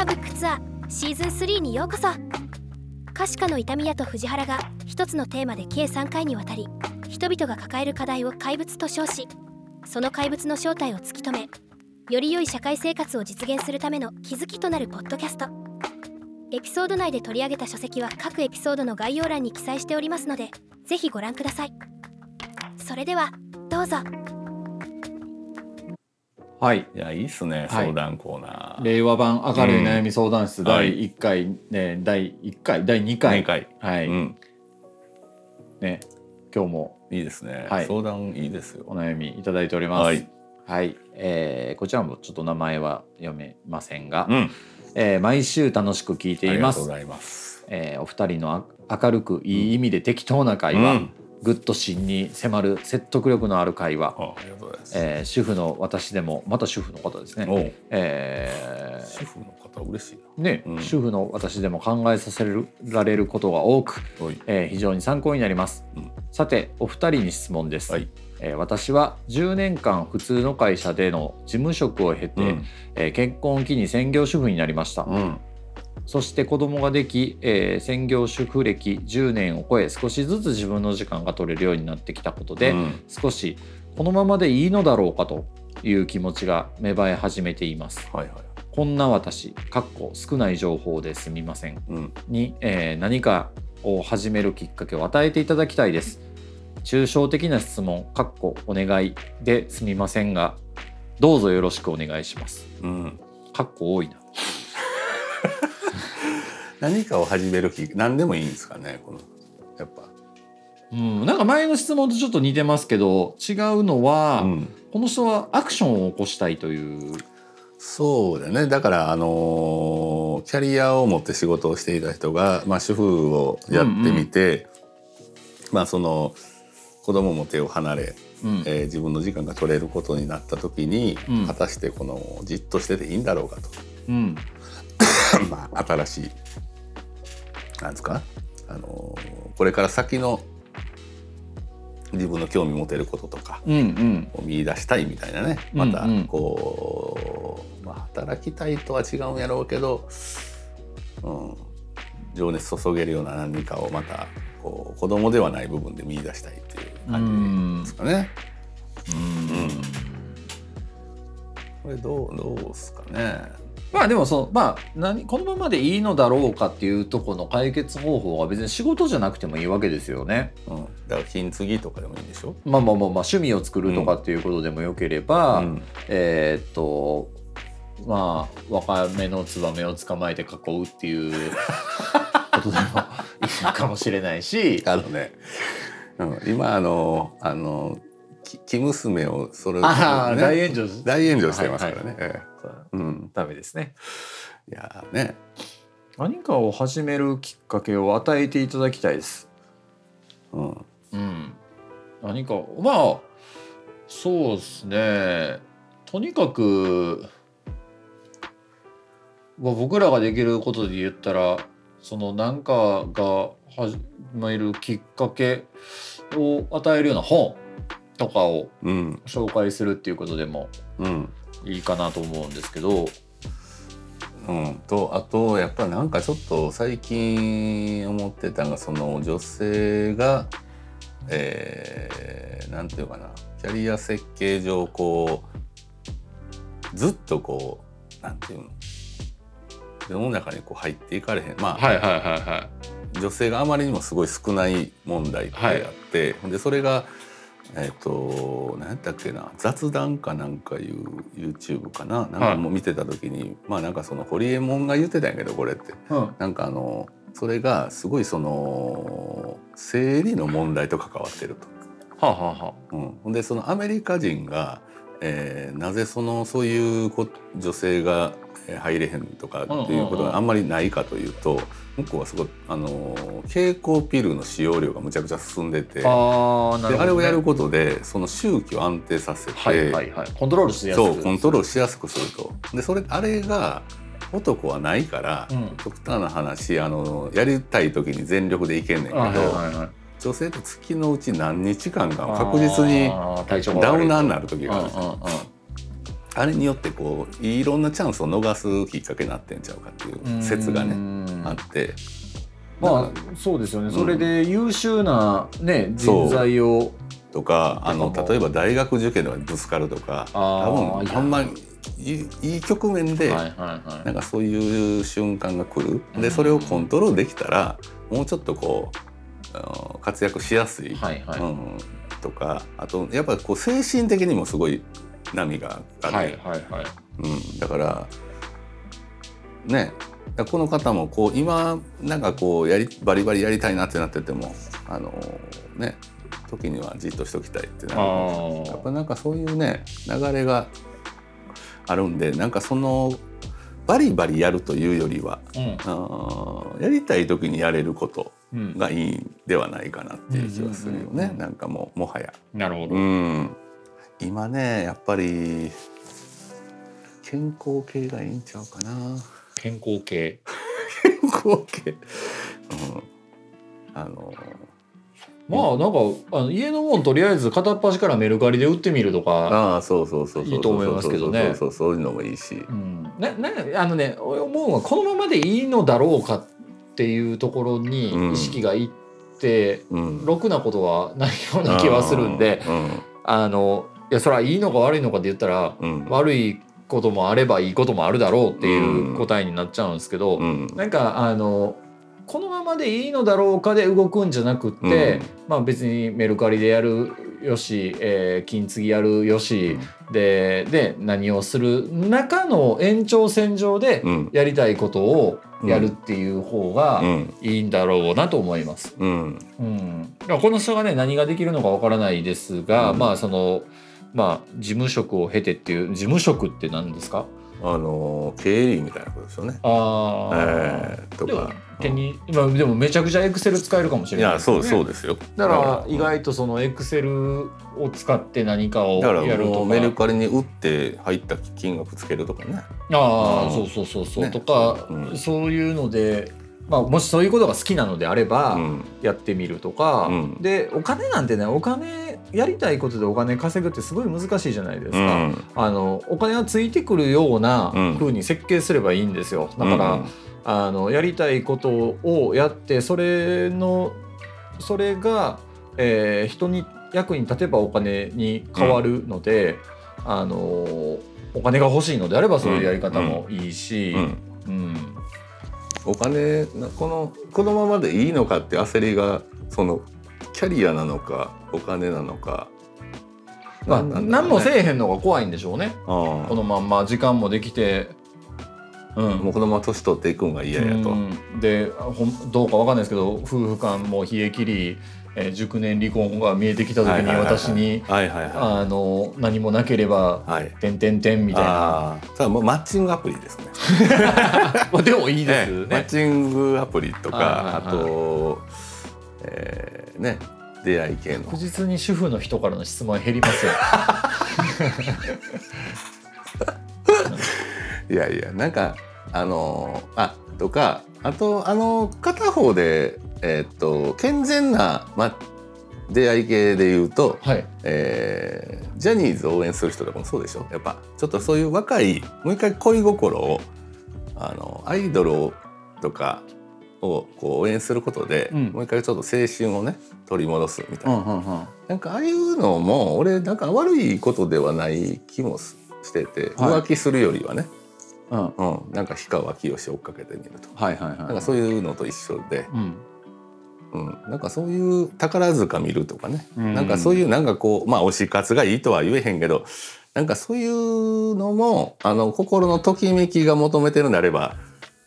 アブックツアーシーズン3にようこそ。可視化の痛み屋と藤原が一つのテーマで計3回にわたり人々が抱える課題を怪物と称しその怪物の正体を突き止めより良い社会生活を実現するための気づきとなるポッドキャスト。エピソード内で取り上げた書籍は各エピソードの概要欄に記載しておりますのでぜひご覧ください。それではどうぞ。はい。いやいいっすねはい。相談コーナー。令和版明るい悩み相談室うん第1回、ね第1回第2回。二回。はい、うん。ね今日も。いいですね。はい。相談いいですよ。お。悩みいただいております。はい、はい。えーこちらもちょっと名前は読めませんが、うん。えー毎週楽しく聞いています。ありがとうございます。えーお二人のあ明るくいい意味で適当な会話、うんぐっと芯に迫る説得力のある会話、あありがとうございます。えー主婦の私でもまた主婦の方ですね、え主婦の方嬉しいーねうん。主婦の私でも考えさせられることが多く。えー非常に参考になります、うん。さてお二人に質問です、はい。えー私は10年間普通の会社での事務職を経て、うん。えー結婚を機に専業主婦になりました、うん。そして子供ができ、えー専業主婦歴10年を超え少しずつ自分の時間が取れるようになってきたことで、うん少しこのままでいいのだろうかという気持ちが芽生え始めていますはいはい。こんな私かっこ少ない情報ですみませんうん。に、えー何かを始めるきっかけを与えていただきたいです抽象的な質問かっこお願いですみませんがどうぞよろしくお願いしますうん。かっこ多いな何かを始める気何でもいいんですかねこのやっぱ。うん、なんか前の質問とちょっと似てますけど違うのは、うん。この人はアクションを起こしたいという、そうだね。だからあのーキャリアを持って仕事をしていた人が、まあ、主婦をやってみて、まあその子供も手を離れ、うん。えー自分の時間が取れることになった時に、うん。果たしてこのじっとしてていいんだろうかと。うん。まあ新しいなんですか、あのーこれから先の自分の興味持てることとかうんうん。を見出したいみたいなね。うんまたうんこう、まあ、働きたいとは違うんやろうけど、うん、情熱注げるような何かをまたこう子供ではない部分で見出したいっていう感じですかね。うん。これどうどうですかね。まあでもそのまあ何このままでいいのだろうかっていうところの解決方法は別に仕事じゃなくてもいいわけですよね。うん、だから金継ぎとかでもいいんでしょ？まあまあまあまあ趣味を作るとかっていうことでもよければ、うんえーっとまあ若めのツバメを捕まえて囲うっていうことでもいいのかもしれないし。あのね、うん、今あのあのき生娘をそれ、ね大炎上大炎上してますからね。はいええうん、ダメですね。いやーね、何かを始めるきっかけを与えていただきたいです。うん、うん。何かまあそうですね。とにかく、まあ、僕らができることで言ったらその何かが始めるきっかけを与えるような本とかをうん、紹介するっていうことでもうん、いいかなと思うんですけど。うん、とあとやっぱりなんかちょっと最近思ってたのがその女性が、えー、なんていうかな。キャリア設計上こうずっとこうなんていうの。世の中にこう入っていかれへん。まあ、はいはいはいは女性があまりにもすごい少ない問題ってあって、でそれがえっ、と何やったっけな雑談かなんかいう YouTube かななんかもう見てた時に、まあなんかそのホリエモンが言ってたんやけどこれってい。うん。なんかあのそれがすごいその生理の問題と関わってると。はあ、はあはうん、でそのアメリカ人が、えーなぜそのそういうこ女性がえー入れへんとかっていうことがあんまりないかというと向こうはすごいあの経口ピルの使用量がむちゃくちゃ進んでて、あ。ね。であれをやることでその周期を安定させて、はいはいはい。コントロールしやすく。そうコントロールしやすくすると。でそれあれが男はないから、うん極端な話あのやりたい時に全力でいけんねんけど、あはいはいはい。女性って月のうち何日間か確実にダウナーになる時があるああれによってこういろんなチャンスを逃すきっかけになってんちゃうかっていう説がねねあって。まあそうですよね、ん。それで優秀な、ね、人材を。とかあの例えば大学受験ではぶつかるとか多分いや。ほんまにいい局面で、はいはいはい。なんかそういう瞬間が来る。うん。でそれをコントロールできたらもうちょっとこう活躍しやすい、はいはい。うん、とかあとやっぱこう精神的にもすごい波がある、はいはいはい。うん、だからね。この方もこう今なんかこうやりバリバリやりたいなってなっててもあのね。時にはじっとしときたいってなやっぱなんかそういうね流れがあるんでなんかそのバリバリやるというよりはーあーやりたい時にやれることうん。うんがいいんではないかなっていう気はするようんうんうんうん。ねなんかもうもはや。なるほど、うん今ねやっぱり健康系がいいんちゃうかな。健康系。健康系、うん、あのまあなんかあの家のもんとりあえず片っ端からメルカリで売ってみるとか、ああそうそうそうそういいと思いますけどねそうそうそうそういうのもいいしうん、ねねあのね俺思うのはこのままでいいのだろうかっていうところにうん意識がいって、うんろくなことはないような気はするんであのいやそれはいいのか悪いのかで言ったらうん。うん悪いこともあればいいこともあるだろうっていう答えになっちゃうんですけど、うん。なんかあのこのままでいいのだろうかで動くんじゃなくって、うん。まあ別にメルカリでやるよし、えー金継ぎやるよし、でで何をする中の延長線上でうん。やりたいことをやるっていう方がうん。いいんだろうなと思います。うん。うん、だからこの人がね何ができるのかわからないですが、うん。まあそのまあ事務職を経てっていう事務職って何ですか？あの経理みたいなことですよね。あー。えーとでもか。手に、まあ、でもめちゃくちゃエクセル使えるかもしいれない。やそうそうでですよ。だから意外とそのエクセルを使って何かをだからやるとか。メルカリに売って入った金額つけるとかね。ああ、うん。そうそうそうそう、ね。とか、うん。そういうので、まあ、もしそういうことが好きなのであれば、うん。やってみるとか、うん。でお金なんてねお金やりたいことでお金稼ぐってすごい難しいじゃないですか、うん。あのお金がついてくるようなうん。風に設計すればいいんですよ。だから、うんあのやりたいことをやってそれのそれが、えー人に役に立てばお金に変わるので、あのお金が欲しいのであればそういうやり方もいいし、うん。うんお金なこのこのままでいいのかって焦りがそのキャリアなのかお金なのか。まあ、なんなんだろ何もせえへんのが怖いんでしょうねこのまんま時間もできて。うんもうこのまま年取っていくんが嫌やと。うんでどうかわかんないですけど夫婦間も冷え切り、えー熟年離婚が見えてきた時に私に何もなければい。はい。「てんてんてん」みたいなああ。ただもうマッチングアプリですね。まあでもいいですええマッね。チングアプリとか、あと、えーね出会い系の確実に主婦の人からの質問減りますよ。いやいやなんかあのあとかあとあの片方でえーっと健全な、ま、出会い系で言うと、はい。えージャニーズを応援する人とかもそうでしょ？やっぱちょっとそういう若いもう一回恋心をあのアイドルをとかをこう応援することで、うんもう一回ちょっと青春をね取り戻すみたいな、んうんうん。なんかああいうのも俺なんか悪いことではない気もすしてて、はい浮気するよりはね、うん。うん、なんか氷川きよし追っかけてみるとはいはいはい。なんかそういうのと一緒で、うん。うん、なんかそういう宝塚見るとかね、うん。なんかそういうなんかこうまあ推し活がいいとは言えへんけどなんかそういうのもあの心のときめきが求めてるんであれば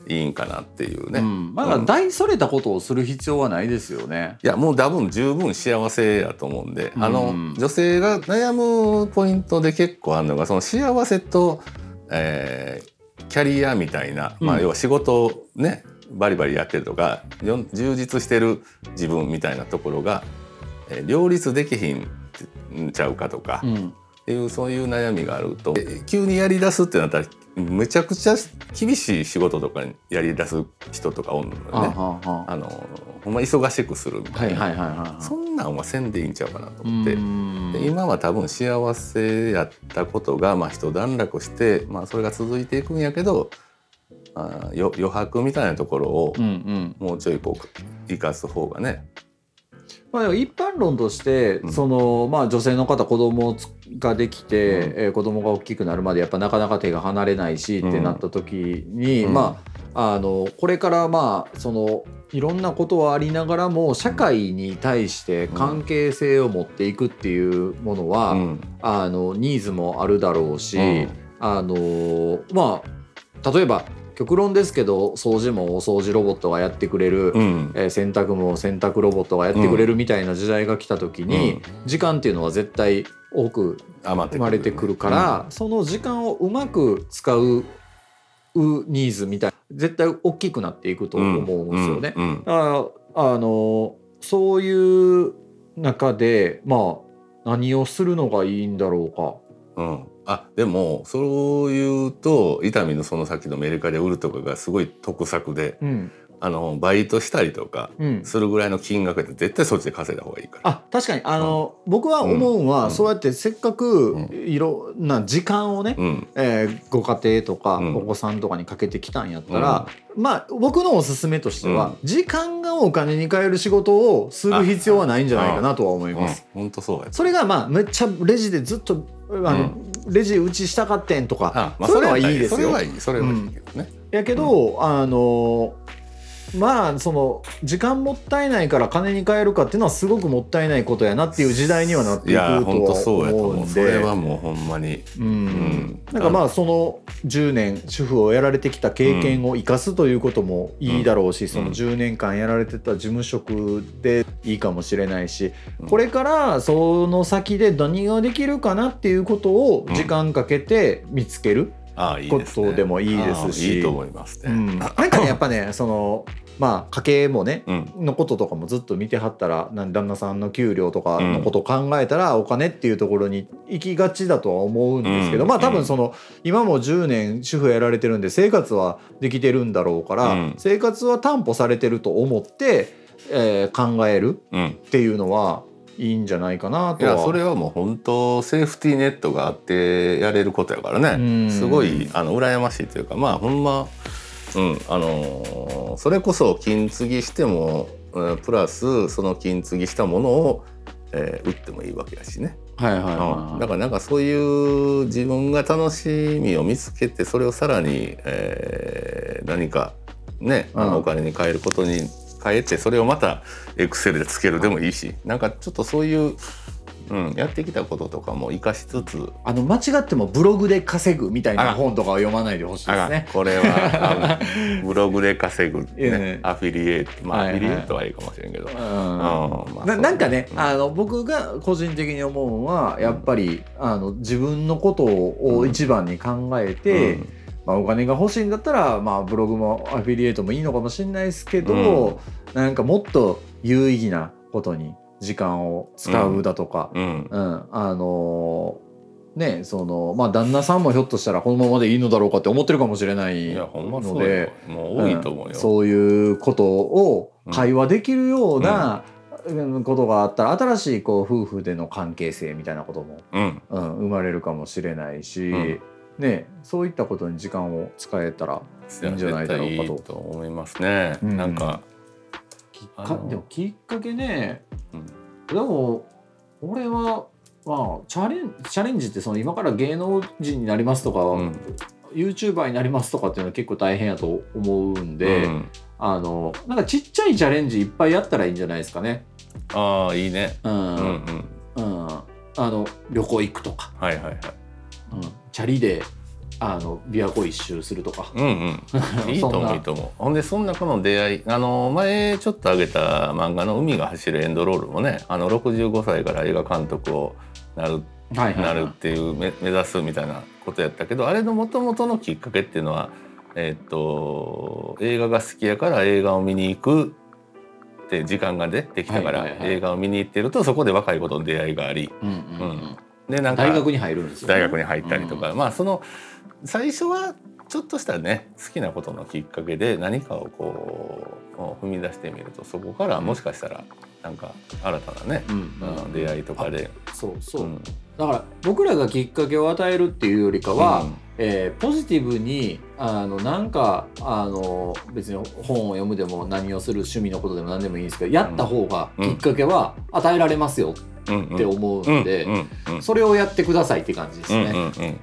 いいんかなっていうね、うん、まだ大それたことをする必要はないですよね。いやもう多分十分幸せやと思うんで、あのうん女性が悩むポイントで結構あるのがその幸せと、えーキャリアみたいな、まあ、うん要は仕事をねバリバリやってるとかよ充実してる自分みたいなところが、えー両立できひんんちゃうかとか、うん。っていうそういう悩みがあると。え急にやりだすってなったらめちゃくちゃ厳しい仕事とかにやりだす人とかおるのよね。あのほんま忙しくするみたいな、はいはいはいはいそんなんはせんでいいんちゃうかなとう思って。今は多分幸せやったことが、まあ、一段落して、まあ、それが続いていくんやけどあ余白みたいなところをもうちょいこう生かす方がね、まあ、一般論として、うん。そのまあ、女性の方子供ができて、うん。えー子供が大きくなるまでやっぱなかなか手が離れないし、うん。ってなった時に、うん。まああのこれからまあそのいろんなことはありながらも社会に対して関係性を持っていくっていうものは、うん。あのニーズもあるだろうし、うん。あのまあ例えば極論ですけど掃除もお掃除ロボットがやってくれる、うん。えー洗濯も洗濯ロボットがやってくれるみたいな時代が来た時に、時間っていうのは絶対多く生まれてくるから、その時間をうまく使うニーズみたいな絶対大きくなっていくと思うんですよね。うん。うん。だからあのそういう中でまあ何をするのがいいんだろうか。うんあでもそう言うと伊丹のその先のメルカリ売るとかがすごい得策でうん。あのバイトしたりとかうん、するぐらいの金額で絶対そっちで稼いだ方がいいから。あ確かに。あの、僕は思うのは、うん。そうやってせっかくうん。いろんな時間をね、うん。えーご家庭とかうん。お子さんとかにかけてきたんやったら、まあ僕のおすすめとしては、時間がお金に変える仕事をする必要はないんじゃないかなとは思います。本当そうや。それがまあめっちゃレジでずっとあの、レジ打ちしたかってんとか、あまあそういうのはいいですよ。それはいいそれはいいけどね。やけど、あのまあその時間もったいないから金に変えるかっていうのはすごくもったいないことやなっていう時代にはなっていくとは思う。んそれで。はもうほんまに。うんんなんかまあその10年主婦をやられてきた経験を生かすということもいいだろうし、その10年間やられてた事務職でいいかもしれないし、うんこれからその先で何ができるかなっていうことを時間かけて見つける。ことでもいいですし。いいと思いますね。うん。なんかねやっぱねそのまあ家計もねうん。のこととかもずっと見てはったら旦那さんの給料とかのことを考えたらお金っていうところに行きがちだとは思うんですけど、うんまあ多分その今も10年主婦やられてるんで生活はできてるんだろうから、うん。生活は担保されてると思って、えー考えるうん。っていうのはいいんじゃないかないとは。やそれはもう本当セーフティーネットがあってやれることやからうん。ねすごいあの羨ましいというかまあほんまうんあのーそれこそ金継ぎしてもうんプラスその金継ぎしたものを、えー売ってもいいわけやしね、はいはいはいうん。はいだからなんかそういう自分が楽しみを見つけてそれをさらに、えー何かねあうん。のお金に変えることに変えてそれをまたエクセルでつけるでもいいしなんかちょっとそういう、うん、やってきたこととかも活かしつつ。あの間違ってもブログで稼ぐみたいな本とかを読まないでほしいですね。これは ブログで稼ぐ、いいね。ね、アフィリエイト。まあ、はいはい。アフィリエイトはいいかもしれんけど、うん。まあなんかね、うん。あの僕が個人的に思うのはやっぱりあの自分のことを一番に考えて、うんまあ、お金が欲しいんだったら、まあ、ブログもアフィリエイトもいいのかもしれないですけど、なんかもっと有意義なことに時間を使うだとか、うん。うん。あのねそのまあ旦那さんもひょっとしたらこのままでいいのだろうかって思ってるかもしれないので。もう多いと思うよ、んそういうことを会話できるような、うんことがあったら新しいこう夫婦での関係性みたいなことも、うん。うん、生まれるかもしれないし、うんね、そういったことに時間を使えたらいいんじゃないだろうかと。いいと思いますね、うん。なんか、きっかでもきっかけねうん。でも俺はまあチャレンチャレンジってその今から芸能人になりますとか、うん。YouTuber になりますとかっていうのは結構大変やと思うんで、うん。あのなんかちっちゃいチャレンジいっぱいやったらいいんじゃないですかね。ああいいね。うん。うんうん。うん。あの旅行行くとか、はいはいはい。うん、チャリであの琵琶湖一周するとか。うんうん。いいとそんな。い思いいと思う。ほんでその中の出会いあの前ちょっと挙げた漫画の「海が走るエンドロール」もねあの65歳から映画監督をなるないるっていう目目指すみたいなことやったけどあれのもともとのきっかけっていうのは、えっと映画が好きやから映画を見に行くって時間がねできたから、映画を見に行ってるとそこで若い子との出会いがあり。うんうん。うんでなんか。大学に入るんですよ、大学に入ったりとか、まあその最初はちょっとしたね好きなことのきっかけで何かをこう踏み出してみるとそこからもしかしたらなんか新たなね、うん。うん出会いとかで。そうそう、うん。だから僕らがきっかけを与えるっていうよりかは、うん。えーポジティブにあのなんかあの別に本を読むでも何をする趣味のことでも何でもいいんですけどやった方がうん。きっかけは与えられますようんって思うんで、それをやってくださいって感じですね。うんうん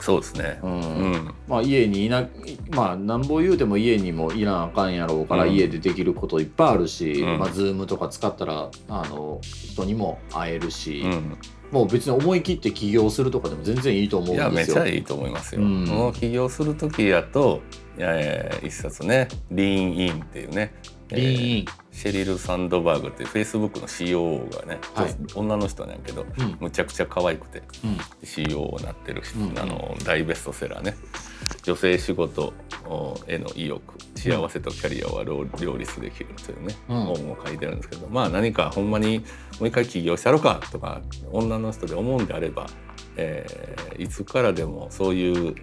そうですね。うんうんまあ、家にいなまあなんぼ言うても家にもいらんあかんやろうから、家でできることいっぱいあるし、うんまあ、ズームとか使ったらあの人にも会えるし、うんもう別に思い切って起業するとかでも全然いいと思うんいやめですよ。ちゃいいと思いますよ。うんもう起業する時やと、えー一冊ね「リーンイン」っていうねリーン。シェリル・サンドバーグっていうフェイスブックの COO がね、はい。女の人なんやけどうん。むちゃくちゃ可愛くてうん。COO になってる、うんあの大ベストセラーね。女性仕事への意欲幸せとキャリアは両両立できるというね、うん。本を書いてるんですけどまあ何かほんまにもう一回起業したろかとか女の人で思うんであれば、えーいつからでもそういう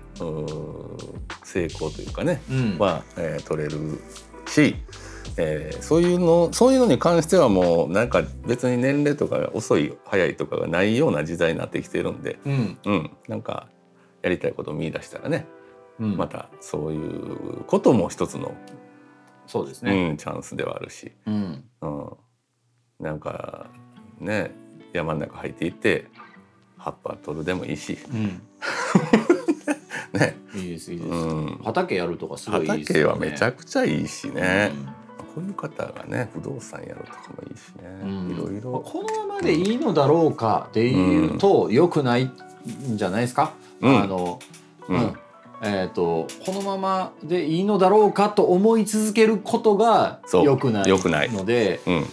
成功というかね、うん。は、えー取れるし、えーそういうのそういうのに関してはもうなんか別に年齢とか遅い早いとかがないような時代になってきてるんで、うん。うん、なんかやりたいことを見出したらね、うん。またそういうことも一つの、そうですね。うん、チャンスではあるし、うん。うん、なんかね山の中入っていって葉っぱ取るでもいいし、うん。ね。いいですいいです、うん、畑やるとかすごいいいですよね。畑はめちゃくちゃいいしね。うんこういう方がね不動産やるとかもいいしね、うん。いろいまあろ。このままでいいのだろうかっていうと良くないんじゃないですか？うん。あの、うん。うん。えっ、とこのままでいいのだろうかと思い続けることがそう。良くない良くない。ので、うん。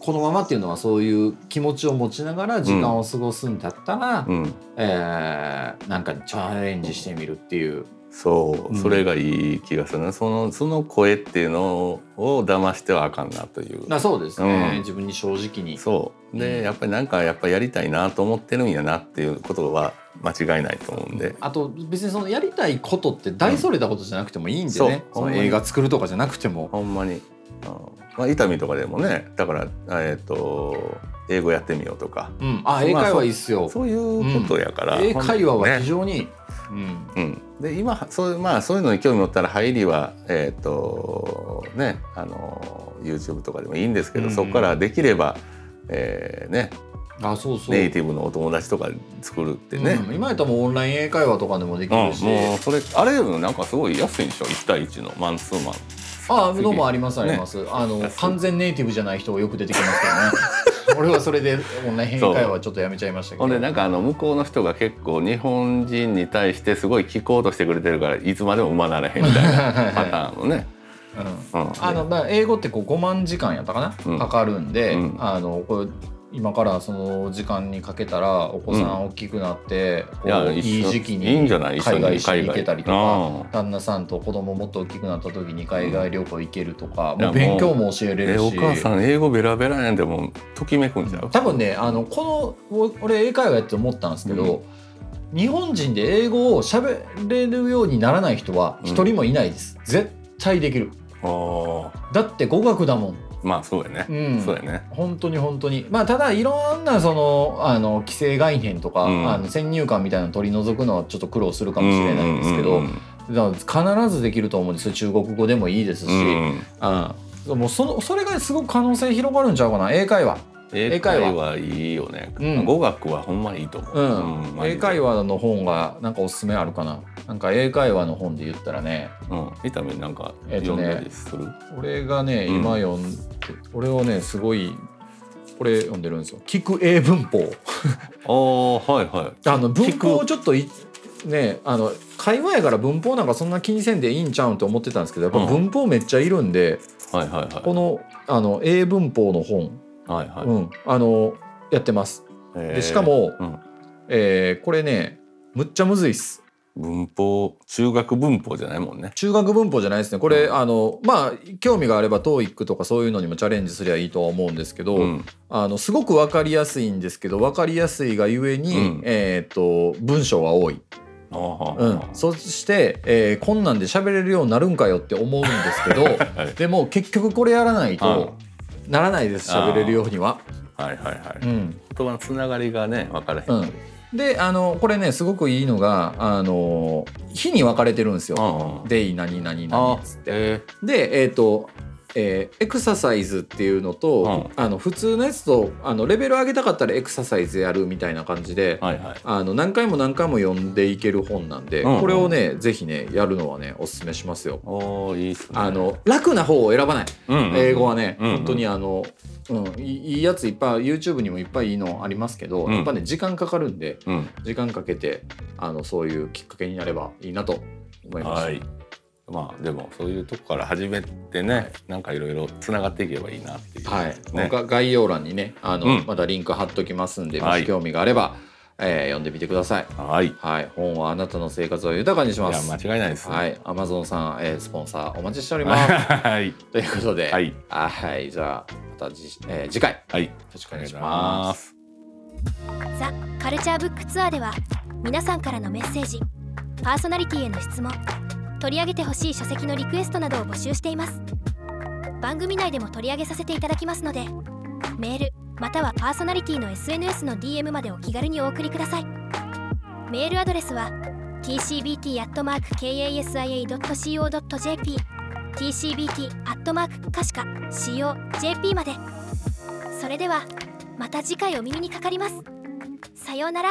このままっていうのはそういう気持ちを持ちながら時間を過ごすんだったら、うん、えーなんかチャレンジしてみるっていう。そう、うん。それがいい気がするねそのその声っていうのを騙してはあかんなという。なそうですね、うん。自分に正直に。そう。で、うん。やっぱりなんかやっぱりやりたいなと思ってるんやなっていうことは間違いないと思うんで、あと別にそのやりたいことって大それたことじゃなくてもいいんでね、そう。ん映画作るとかじゃなくても。ほんまに、うん。まあ、痛みとかでもね。だからえっ、と英語やってみようとか。うん、あまあ英会話いいっすよ。そういうことやから、英会話はね。非常に、うんうん、で今そう,、まあ、そういうのに興味持ったら入りはえっ、とねあの YouTube とかでもいいんですけど、うん。そこからできれば、えーね、あそうそう。ネイティブのお友達とか作るってね、うん。今やったらもうオンライン英会話とかでもできうんるし、もうそれあれなんかすごい安いんでしょ？1対1のマンツーマン。あどうもありますあねります、あの完全ネイティブじゃない人がよく出てきますけどね 俺はそれでオンライン英会話ちょっとやめちゃいましたけど。ほんでなんかあの向こうの人が結構日本人に対してすごい聞こうとしてくれてるからいつまでも馬ならへんみたいなパターンのね。うん。うん。あのまあ英語ってこう5万時間やったかな、うん。かかるんで、うん。あのこれ今からその時間にかけたらお子さん大きくなって、こういい一緒。時期いいんにじゃない？一緒海外しに行けたりとかうん旦那さんと子供もっと大きくなった時に海外旅行行けるとか、うんもう勉強も教えれえるし。お母さん英語ベラベラやんでもときめくんちゃう？多分ねあのこのお俺英会話やって思ったんですけど、日本人で英語を喋れるようにならない人は一人もいないです、絶対できる。あー。だって語学だもんまあそうやね、うん。そうやね。本当に本当に。まあただいろんなそのあの規制概念とか、うん。あの先入観みたいなの取り除くのはちょっと苦労するかもしれないんですけど、必ずできると思うんですよ中国語でもいいですし、うん。うんもうそのそれがすごく可能性広がるんちゃうかな英会話。英会話はいいよね、うん。語学はほんまにいいと思う、うん。英会話の本がなんかおすすめあるかななんか英会話の本で言ったらねうん。伊丹なんかえっとね読んだりする、俺がねうん。今読んで、俺をねすごいこれ読んでるんですよ。聞く英文法。ああはいはい。あの文法をちょっといねあの会話やから文法なんかそんな気にせんでいいんちゃうんと思ってたんですけどやっぱうん。文法めっちゃいるんで、はいはいはい。このあの英文法の本、はいはい、うん、あのやってます。えーでしかも、うん。えーこれねむっちゃむずいっす文法中学文法じゃないもんね。中学文法じゃないですね。これ、うん。あのまあ興味があれば TOEIC とかそういうのにもチャレンジすりゃいいとは思うんですけど、うん。あのすごく分かりやすいんですけど分かりやすいがゆえに、うん。えー、と文章は多い、うん、そして、えーこんなんで喋れるようになるんかよって思うんですけど はい。でも結局これやらないとならないです喋れるようには。はいはいはい。うん。言葉のつながりがね分からへん。うんであのこれねすごくいいのがあの日に分かれてるんですよ。デイ何々何あっつって。えでえっ、と、えーエクササイズっていうのと、あの普通のやつとあのレベル上げたかったらエクササイズやるみたいな感じで、ーはいはい。あの何回も何回も読んでいける本なんで、うんうんこれをねぜひねやるのはねおすすめしますよ。いいっすね。あの楽な方を選ばない、うんうん英語はね、うんうん本当にあの、うん、いいいいやついっぱい YouTube にもいっぱいいいのありますけど、うんやっぱね時間かかるんでうん時間かけてあのそういうきっかけになればいいなと思います。はい。まあでもそういうとこから始めてね、なんかいろいろつながっていけばいいなっていう。はい、ね。が概要欄にねあの、うんまたリンク貼っときますんで、はいもし興味があれば、えー読んでみてください。はい。いはい、本はあなたの生活を豊かにしまやす。間違いないです。はい、アマゾンさん、えースポンサーお待ちしております。はい。ということで、はい。あはい、じゃあまたじ、えー次回よはい。ろしくお願いしま。す。ザ・カルチャーブックツアーでは皆さんからのメッセージパーソナリティへの質問取り上げてほしい書籍のリクエストなどを募集しています。番組内でも取り上げさせていただきますのでメールまたはパーソナリティの SNS の DM までお気軽にお送りください。メールアドレスは tcbt.kasia.co.jp tcbt. かしか co.jp まで。それではまた次回お耳にかかります。さようなら。